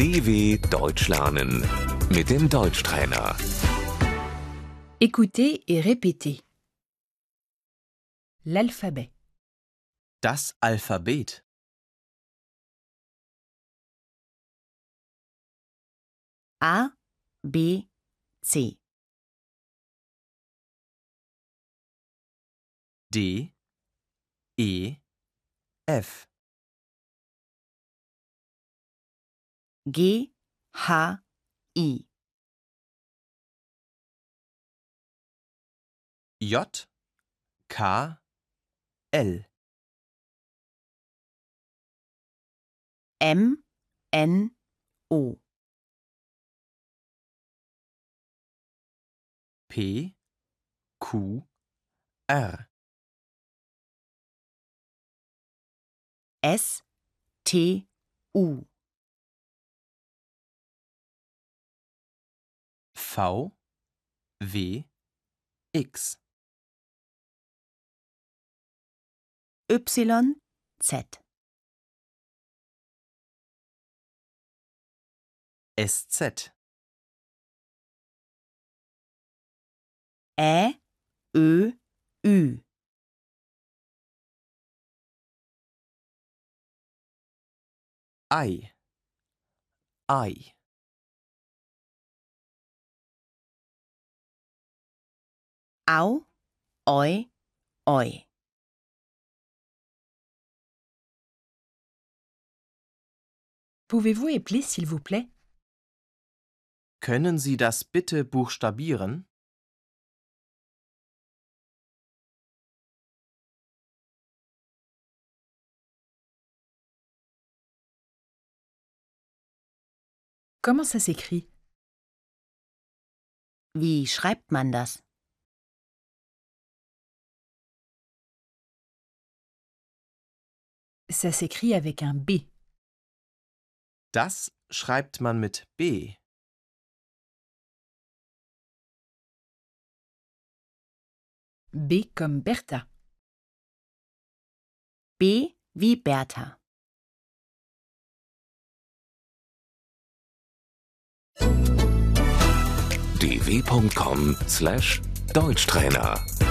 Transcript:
DW Deutsch lernen mit dem Deutschtrainer. Écoutez et répétez. L'alphabet. Das Alphabet. A, B, C. D, E, F. G, H, I. J, K, L. M, N, O. P, Q, R. S, T, U. V, W, X. Y, Z. SZ. Ä, Ö, Ü. Ei. Ei. Au, Oi, Oi. Pouvez-vous épeler s'il vous plaît Können Sie das bitte buchstabieren? Comment ça s'écrit Wie schreibt man das? Ça s'écrit avec un B. Das schreibt man mit B. B comme Bertha. B wie Bertha. dw.com/deutschtrainer